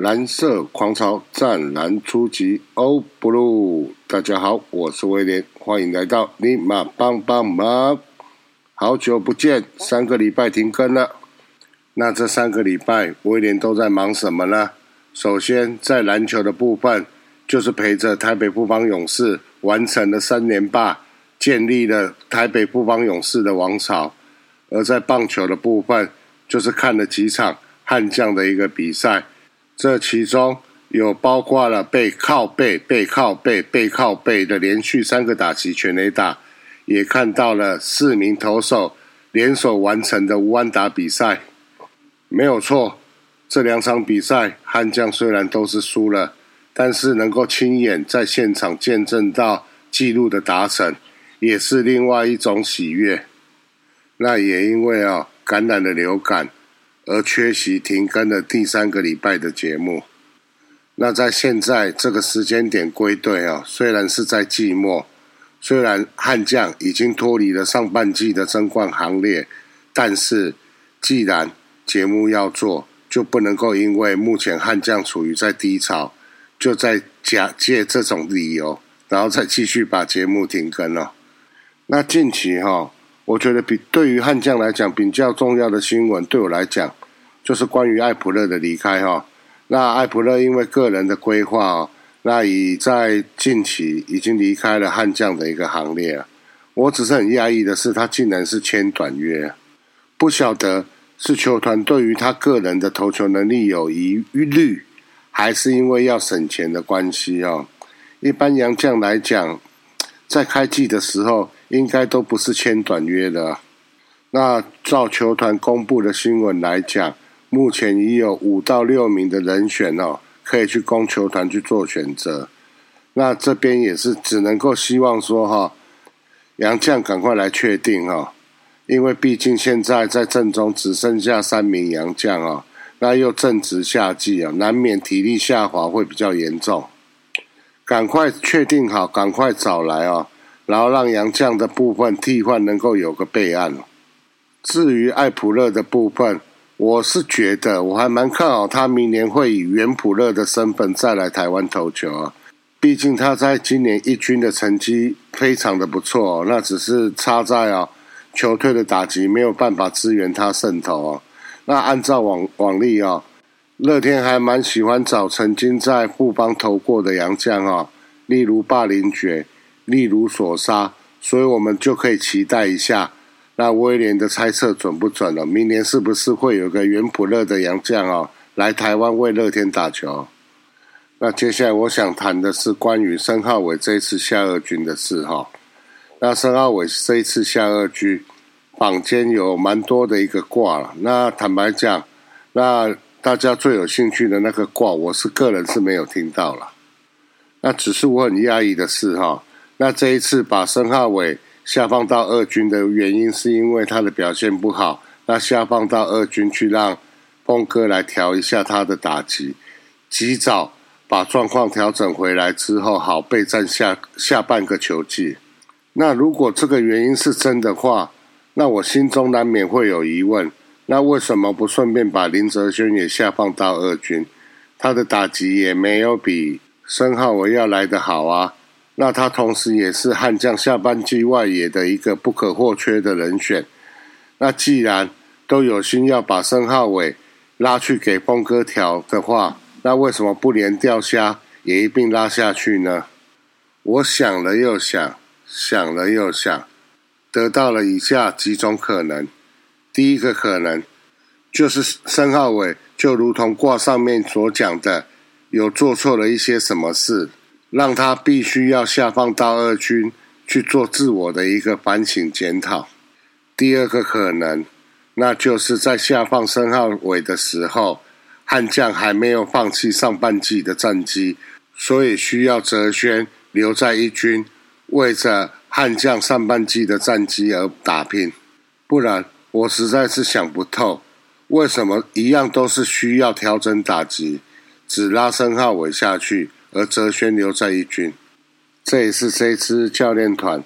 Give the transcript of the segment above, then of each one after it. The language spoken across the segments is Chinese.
蓝色狂潮湛蓝初级，O Blue！大家好，我是威廉，欢迎来到尼玛帮帮忙。好久不见，三个礼拜停更了。那这三个礼拜，威廉都在忙什么呢？首先，在篮球的部分，就是陪着台北富邦勇士完成了三连霸，建立了台北富邦勇士的王朝；而在棒球的部分，就是看了几场悍将的一个比赛。这其中有包括了背靠背、背靠背、背靠背的连续三个打击全垒打，也看到了四名投手联手完成的无安打比赛。没有错，这两场比赛悍将虽然都是输了，但是能够亲眼在现场见证到纪录的达成，也是另外一种喜悦。那也因为啊感染了流感。而缺席停更的第三个礼拜的节目，那在现在这个时间点归队啊，虽然是在季末，虽然悍将已经脱离了上半季的争冠行列，但是既然节目要做，就不能够因为目前悍将处于在低潮，就在假借这种理由，然后再继续把节目停更了。那近期哈。我觉得比对于悍将来讲比较重要的新闻，对我来讲就是关于艾普勒的离开哈。那艾普勒因为个人的规划哦，那已在近期已经离开了悍将的一个行列。我只是很讶异的是，他竟然是签短约，不晓得是球团对于他个人的投球能力有疑虑，还是因为要省钱的关系哦。一般洋将来讲，在开季的时候。应该都不是签短约的。那照球团公布的新闻来讲，目前已有五到六名的人选哦，可以去供球团去做选择。那这边也是只能够希望说哈，杨将赶快来确定哈，因为毕竟现在在阵中只剩下三名杨将啊，那又正值夏季啊，难免体力下滑会比较严重。赶快确定好，赶快找来哦。然后让杨绛的部分替换能够有个备案。至于艾普勒的部分，我是觉得我还蛮看好他明年会以原普勒的身份再来台湾投球啊。毕竟他在今年一军的成绩非常的不错，那只是差在啊球队的打击没有办法支援他胜投啊。那按照往往例啊，乐天还蛮喜欢找曾经在富邦投过的洋将啊，例如霸凌爵。例如索杀，所以我们就可以期待一下，那威廉的猜测准不准了？明年是不是会有个原普勒的洋将啊，来台湾为乐天打球？那接下来我想谈的是关于申浩伟这一次下二军的事哈。那申浩伟这一次下二军，坊间有蛮多的一个卦了。那坦白讲，那大家最有兴趣的那个卦，我是个人是没有听到了。那只是我很压抑的是哈。那这一次把申浩伟下放到二军的原因，是因为他的表现不好。那下放到二军去，让峰哥来调一下他的打击，及早把状况调整回来之后，好备战下下半个球季。那如果这个原因是真的话，那我心中难免会有疑问：那为什么不顺便把林哲轩也下放到二军？他的打击也没有比申浩伟要来的好啊。那他同时也是悍将下半季外野的一个不可或缺的人选。那既然都有心要把申浩伟拉去给峰哥调的话，那为什么不连钓虾也一并拉下去呢？我想了又想，想了又想，得到了以下几种可能。第一个可能就是申浩伟就如同卦上面所讲的，有做错了一些什么事。让他必须要下放到二军去做自我的一个反省检讨。第二个可能，那就是在下放申浩伟的时候，悍将还没有放弃上半季的战绩，所以需要哲轩留在一军，为着悍将上半季的战绩而打拼。不然，我实在是想不透，为什么一样都是需要调整打击，只拉申浩伟下去。而哲轩留在一军，这也是这支教练团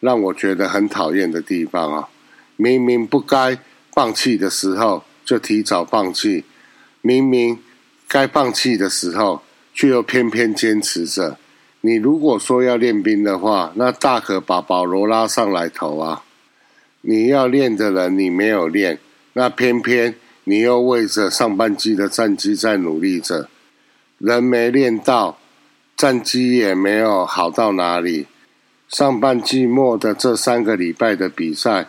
让我觉得很讨厌的地方啊！明明不该放弃的时候就提早放弃，明明该放弃的时候，却又偏偏坚持着。你如果说要练兵的话，那大可把保罗拉上来投啊！你要练的人你没有练，那偏偏你又为着上半季的战绩在努力着，人没练到，战绩也没有好到哪里。上半季末的这三个礼拜的比赛，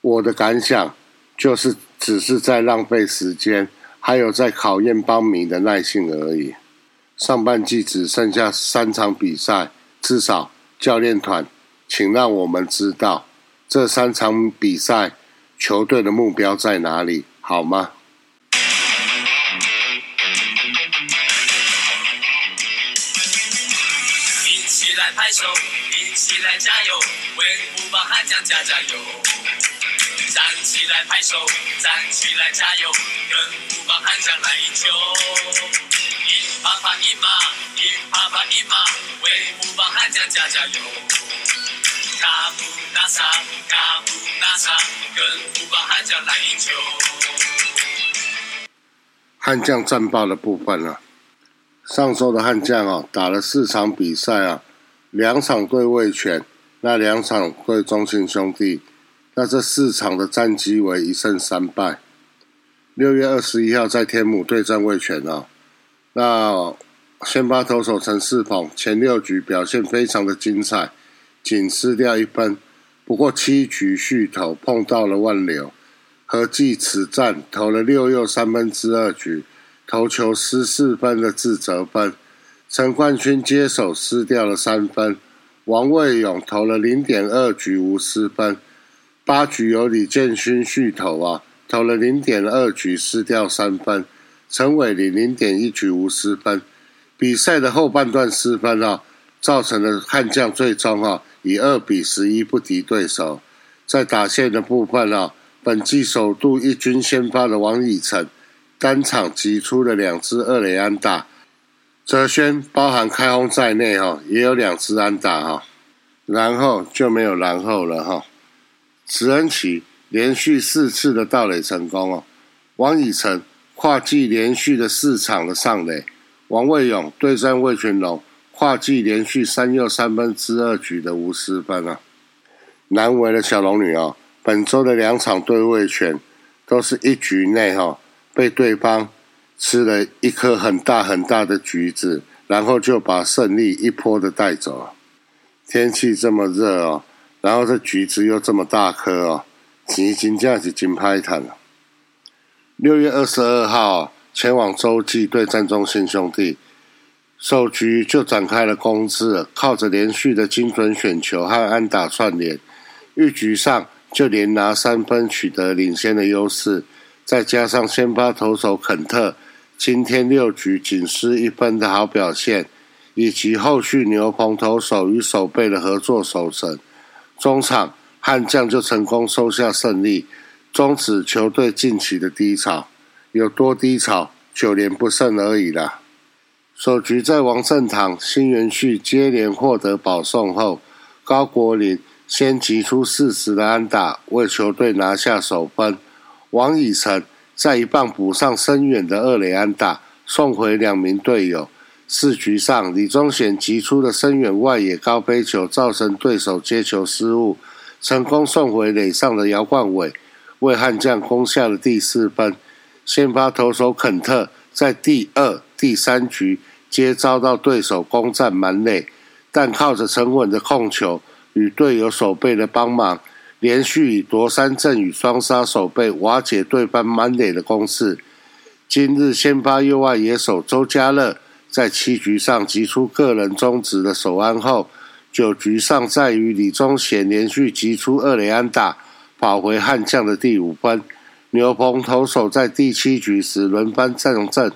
我的感想就是只是在浪费时间，还有在考验邦迷的耐性而已。上半季只剩下三场比赛，至少教练团，请让我们知道这三场比赛球队的目标在哪里，好吗？手，一起来加油，为虎豹悍将加加油！站起来拍手，站起来加油，跟虎豹悍将来一球！啪啪一马，一啪啪一马，为虎豹悍将加加油！卡布纳萨，卡布纳萨，跟虎豹悍将来一球！悍将战报的部分啊，上周的悍将啊，打了四场比赛啊，两场对卫权，那两场对中信兄弟，那这四场的战绩为一胜三败。六月二十一号在天母对战味全啊。那先发投手陈世鹏前六局表现非常的精彩，仅失掉一分。不过七局续投碰到了万流，合计此战投了六又三分之二局，投球失四分的自责分。陈冠勋接手失掉了三分，王卫勇投了零点二局无失分。八局由李建勋续投啊，投了零点二局失掉三分。陈伟林零点一局无失分，比赛的后半段失分啊，造成了悍将最终啊以二比十一不敌对手。在打线的部分啊，本季首度一军先发的王以诚，单场击出了两支二垒安打，泽轩包含开轰在内哈，也有两次安打哈，然后就没有然后了哈。慈恩奇连续四次的盗垒成功哦，王以诚。跨季连续的四场的上垒，王卫勇对战魏全龙，跨季连续三又三分之二局的无失分啊！难为的小龙女哦，本周的两场对位全都是一局内哈被对方吃了一颗很大很大的橘子，然后就把胜利一波的带走。天气这么热哦，然后这橘子又这么大颗哦，金金价是金拍坦了。六月二十二号，前往洲际对战中信兄弟，首局就展开了攻势，靠着连续的精准选球和安打串联，一局上就连拿三分取得领先的优势。再加上先发投手肯特今天六局仅失一分的好表现，以及后续牛棚投手与守备的合作守成，中场悍将就成功收下胜利。终止球队近期的低潮，有多低潮？九连不胜而已啦。首局在王胜堂、新元旭接连获得保送后，高国林先击出四十的安打，为球队拿下首分。王以诚在一棒补上深远的二垒安打，送回两名队友。四局上，李宗显击出的深远外野高飞球，造成对手接球失误，成功送回垒上的姚冠伟。为悍将攻下了第四分，先发投手肯特在第二、第三局皆遭到对手攻占满垒，但靠着沉稳的控球与队友守备的帮忙，连续以夺三振与双杀守备瓦解对方满垒的攻势。今日先发右外野手周家乐在七局上击出个人中职的首安后，九局上在于李宗贤连续击出二垒安打。跑回悍将的第五分，牛棚投手在第七局时轮番上阵，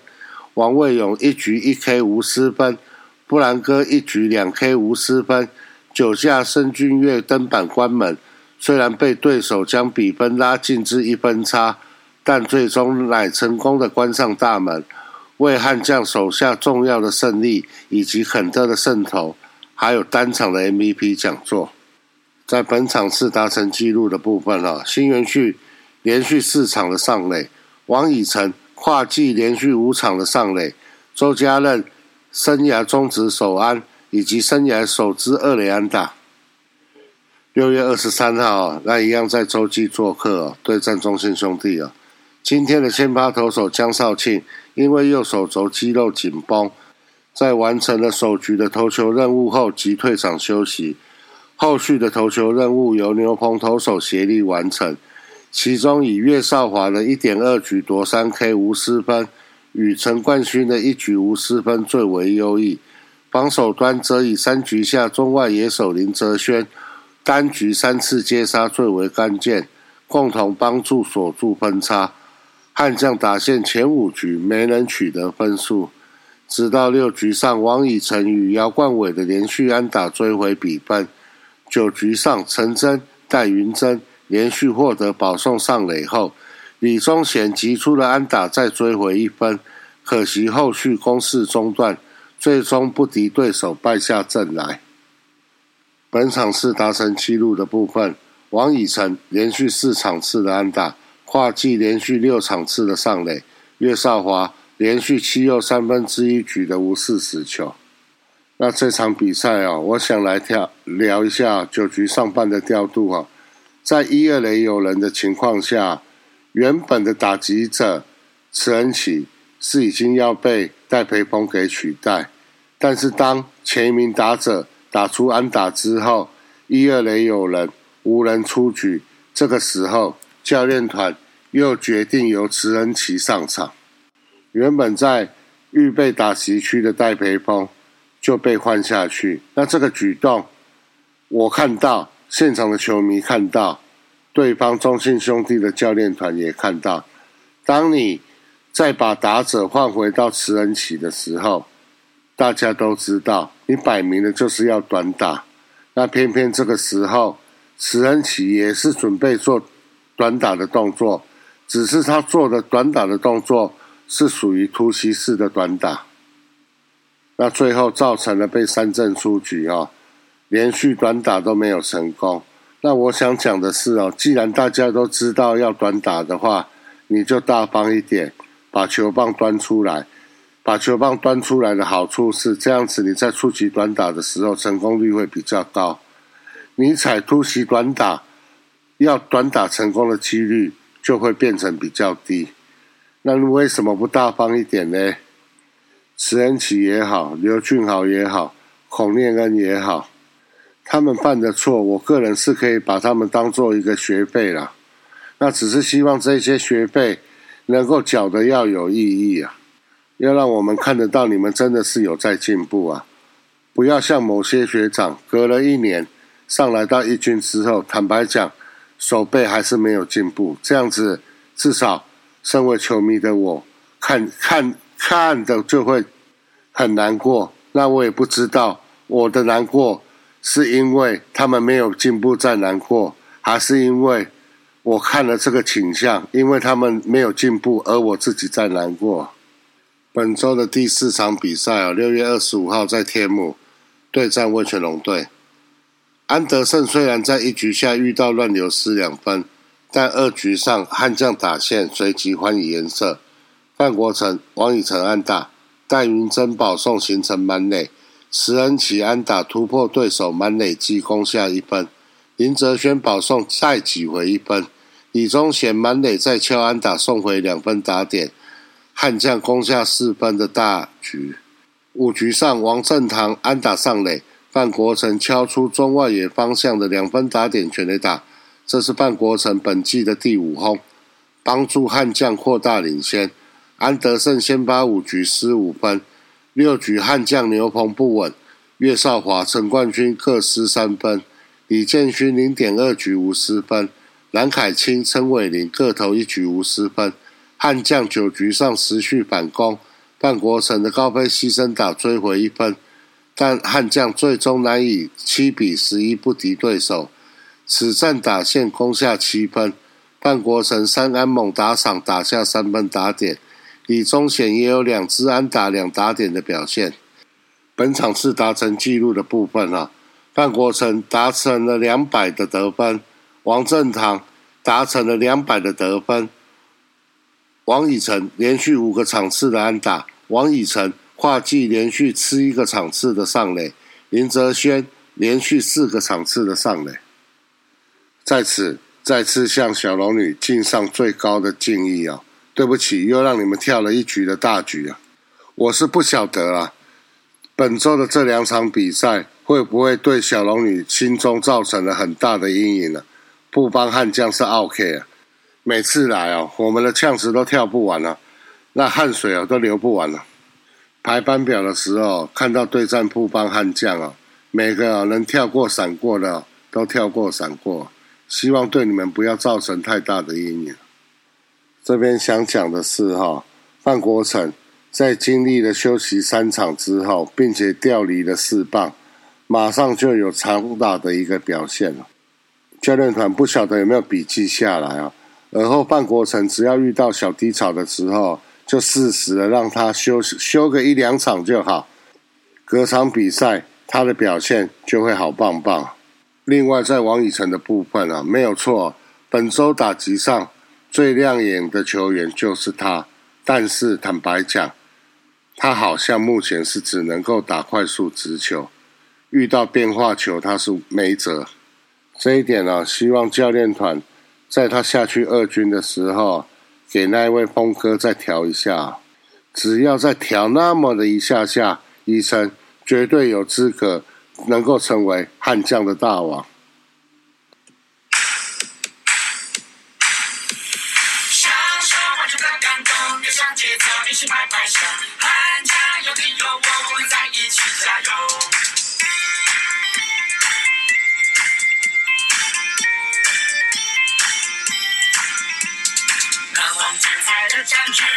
王卫勇一局一 K 无失分，布兰哥一局两 K 无失分，九下申俊岳登板关门，虽然被对手将比分拉近至一分差，但最终乃成功的关上大门，为悍将手下重要的胜利以及肯特的胜投，还有单场的 MVP 讲座。在本场次达成纪录的部分啊，新元旭连续四场的上垒，王以诚跨季连续五场的上垒，周家任生涯中止首安以及生涯首支二垒安打。六月二十三号，那一样在洲际做客对战中信兄弟啊。今天的先发投手江少庆因为右手肘肌肉紧绷，在完成了首局的投球任务后即退场休息。后续的投球任务由牛棚投手协力完成，其中以岳少华的一点二局夺三 K 无失分，与陈冠勋的一局无失分最为优异。防守端则以三局下中外野手林哲轩单局三次接杀最为关键，共同帮助锁住分差。悍将打线前五局没能取得分数，直到六局上王以诚与姚冠伟的连续安打追回比分。九局上，陈真、戴云珍连续获得保送上垒后，李宗贤击出了安打，再追回一分。可惜后续攻势中断，最终不敌对手，败下阵来。本场是达成纪录的部分，王以诚连续四场次的安打，跨季连续六场次的上垒，岳少华连续七又三分之一局的无视死球。那这场比赛啊，我想来跳聊一下九局上半的调度啊。在一二垒有人的情况下，原本的打击者池恩启是已经要被戴培峰给取代，但是当前一名打者打出安打之后，一二垒有人无人出局，这个时候教练团又决定由池恩启上场。原本在预备打席区的戴培峰。就被换下去。那这个举动，我看到现场的球迷看到，对方中信兄弟的教练团也看到。当你再把打者换回到慈恩起的时候，大家都知道，你摆明了就是要短打。那偏偏这个时候，慈恩起也是准备做短打的动作，只是他做的短打的动作是属于突袭式的短打。那最后造成了被三振出局哦，连续短打都没有成功。那我想讲的是哦，既然大家都知道要短打的话，你就大方一点，把球棒端出来。把球棒端出来的好处是，这样子你在初级短打的时候成功率会比较高。你踩突袭短打，要短打成功的几率就会变成比较低。那你为什么不大方一点呢？慈恩启也好，刘俊豪也好，孔念恩也好，他们犯的错，我个人是可以把他们当做一个学费了。那只是希望这些学费能够缴的要有意义啊，要让我们看得到你们真的是有在进步啊，不要像某些学长隔了一年上来到一军之后，坦白讲，手背还是没有进步。这样子，至少身为球迷的我看看。看的就会很难过，那我也不知道我的难过是因为他们没有进步在难过，还是因为我看了这个倾向，因为他们没有进步而我自己在难过。本周的第四场比赛啊，六月二十五号在天母对战温泉龙队，安德胜虽然在一局下遇到乱流失两分，但二局上悍将打线随即还以颜色。范国成、王以诚安打，戴云珍保送形成满垒，石恩启安打突破对手满垒击攻下一分，林哲轩保送再挤回一分，李宗贤满垒再敲安打送回两分打点，悍将攻下四分的大局。五局上王正堂安打上垒，范国成敲出中外野方向的两分打点全垒打，这是范国成本季的第五轰，帮助悍将扩大领先。安德胜先发五局失五分，六局悍将牛棚不稳，岳少华、陈冠军各失三分，李建勋零点二局无失分，蓝凯清、陈伟林各投一局无失分。悍将九局上持续反攻，范国成的高飞牺牲打追回一分，但悍将最终难以七比十一不敌对手，此战打线攻下七分，范国成三安猛打赏打下三分打点。李宗显也有两支安打两打点的表现。本场是达成纪录的部分啊，范国成达成了两百的得分，王正堂达成了两百的得分，王以诚连续五个场次的安打，王以诚跨季连续吃一个场次的上垒，林哲轩连续四个场次的上垒。在此再次向小龙女敬上最高的敬意啊！对不起，又让你们跳了一局的大局啊！我是不晓得啊，本周的这两场比赛会不会对小龙女心中造成了很大的阴影呢？布邦悍将是 OK 啊。每次来哦，我们的呛池都跳不完了，那汗水啊都流不完了。排班表的时候，看到对战布邦悍将哦，每个能跳过闪过的都跳过闪过，希望对你们不要造成太大的阴影。这边想讲的是哈，范国成在经历了休息三场之后，并且调离了四棒，马上就有长打的一个表现了。教练团不晓得有没有笔记下来啊？而后范国成只要遇到小低潮的时候，就适时的让他休休个一两场就好，隔场比赛他的表现就会好棒棒。另外在王以诚的部分啊，没有错，本周打击上最亮眼的球员就是他，但是坦白讲，他好像目前是只能够打快速直球，遇到变化球他是没辙。这一点呢，希望教练团。在他下去二军的时候，给那一位峰哥再调一下，只要再调那么的一下下，医生绝对有资格能够成为悍将的大王。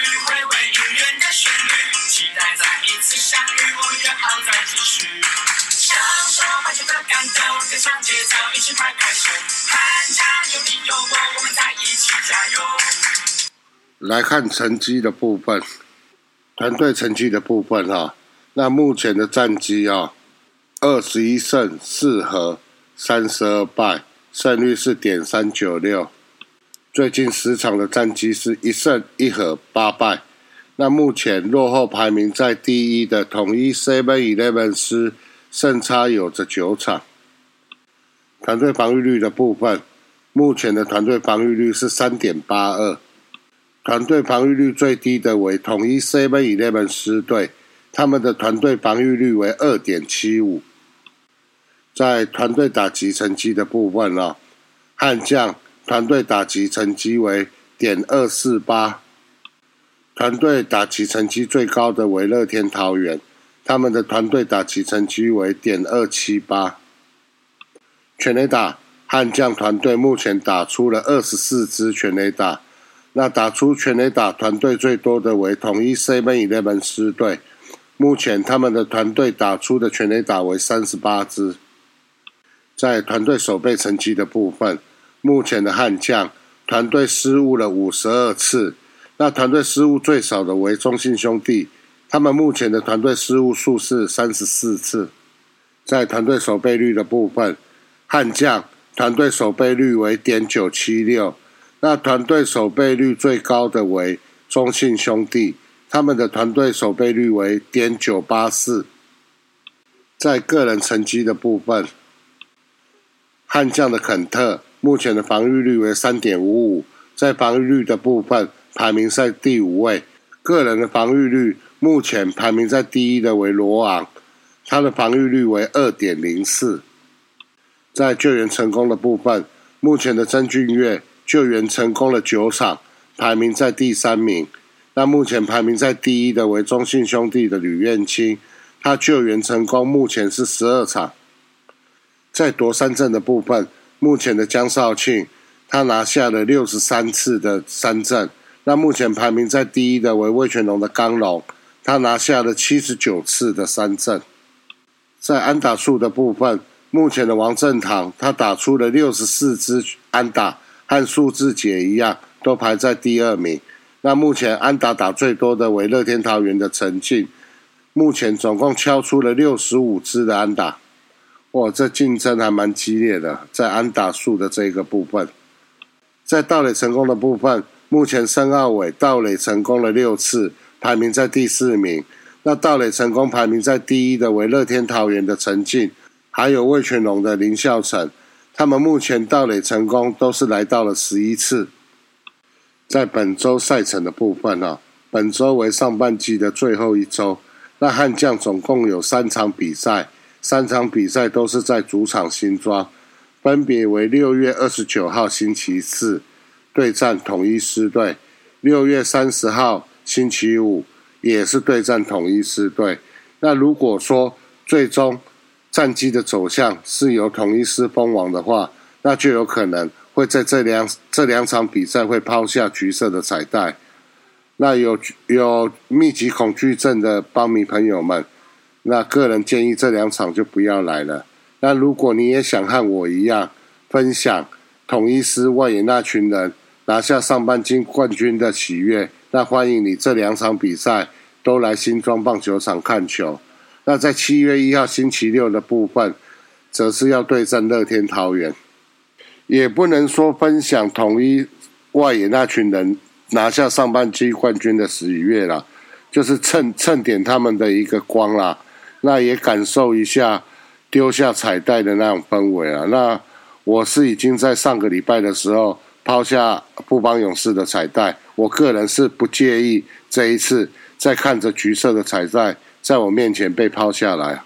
只为永远的许，期待再一次相遇。我愿好在继续来看成绩的部分，团队成绩的部分哈，那目前的战绩啊，二十一胜四和三十二败，胜率是点三九六。最近十场的战绩是一胜一和八败。那目前落后排名在第一的统一 Seven Eleven 师胜差有着九场。团队防御率的部分，目前的团队防御率是三点八二。团队防御率最低的为统一 Seven Eleven 师队，他们的团队防御率为二点七五。在团队打击成绩的部分啊，悍将团队打击成绩为点二四八。团队打击成绩最高的为乐天桃园，他们的团队打击成绩为点二七八。全垒打悍将团队目前打出了二十四支全垒打。那打出全垒打团队最多的为统一 Seven Eleven 师队，目前他们的团队打出的全垒打为三十八支。在团队守备成绩的部分，目前的悍将团队失误了五十二次，那团队失误最少的为中信兄弟，他们目前的团队失误数是三十四次。在团队守备率的部分，悍将团队守备率为点九七六。那团队守备率最高的为中信兄弟，他们的团队守备率为点九八四。在个人成绩的部分，悍将的肯特目前的防御率为三点五五，在防御率的部分排名在第五位。个人的防御率目前排名在第一的为罗昂，他的防御率为二点零四。在救援成功的部分，目前的曾俊岳。救援成功了九场，排名在第三名。那目前排名在第一的为中信兄弟的吕彦青，他救援成功，目前是十二场。在夺三振的部分，目前的江少庆，他拿下了六十三次的三振。那目前排名在第一的为魏全龙的刚龙，他拿下了七十九次的三振。在安打数的部分，目前的王振堂，他打出了六十四支安打。和数字姐一样，都排在第二名。那目前安打打最多的为乐天桃园的陈进，目前总共敲出了六十五支的安打。哇，这竞争还蛮激烈的，在安打数的这个部分，在盗垒成功的部分，目前申奥伟盗垒成功了六次，排名在第四名。那盗垒成功排名在第一的为乐天桃园的陈进，还有魏全龙的林孝成，他们目前盗垒成功都是来到了十一次。在本周赛程的部分啊，本周为上半季的最后一周，那悍将总共有三场比赛，三场比赛都是在主场新庄，分别为六月二十九号星期四对战统一狮队，六月三十号星期五。也是对战统一狮队。那如果说最终战绩的走向是由统一狮封王的话，那就有可能会在这两这两场比赛会抛下橘色的彩带。那有有密集恐惧症的邦迷朋友们，那个人建议这两场就不要来了。那如果你也想和我一样分享统一狮外野那群人拿下上半季冠军的喜悦。那欢迎你这两场比赛都来新庄棒球场看球。那在七月一号星期六的部分，则是要对阵乐天桃园。也不能说分享统一外野那群人拿下上半季冠军的喜悦了，就是蹭蹭点他们的一个光啦。那也感受一下丢下彩带的那种氛围啊。那我是已经在上个礼拜的时候。抛下不帮勇士的彩带，我个人是不介意这一次再看着橘色的彩带在我面前被抛下来，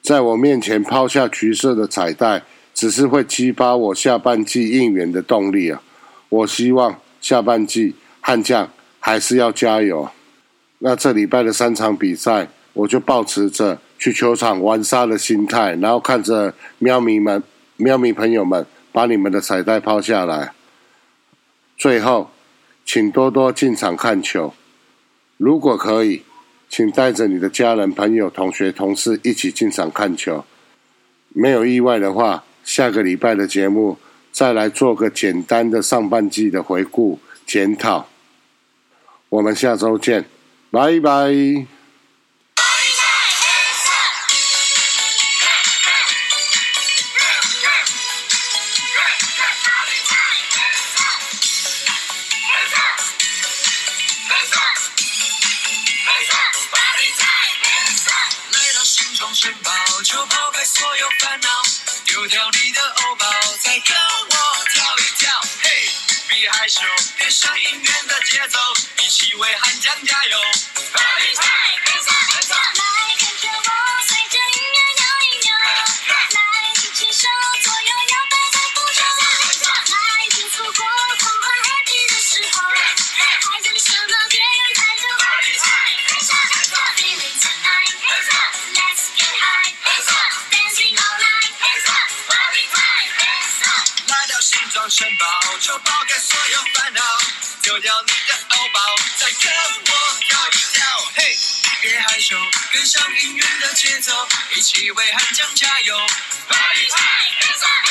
在我面前抛下橘色的彩带，只是会激发我下半季应援的动力啊！我希望下半季悍将还是要加油。那这礼拜的三场比赛，我就保持着去球场玩沙的心态，然后看着喵咪们、喵咪朋友们把你们的彩带抛下来。最后，请多多进场看球。如果可以，请带着你的家人、朋友、同学、同事一起进场看球。没有意外的话，下个礼拜的节目再来做个简单的上半季的回顾检讨。我们下周见，拜拜。一起为汉江加油。就抛开所有烦恼，丢掉你的欧包，再跟我跳一跳。嘿，别害羞，跟上音乐的节奏，一起为汉江加油。来跟着我。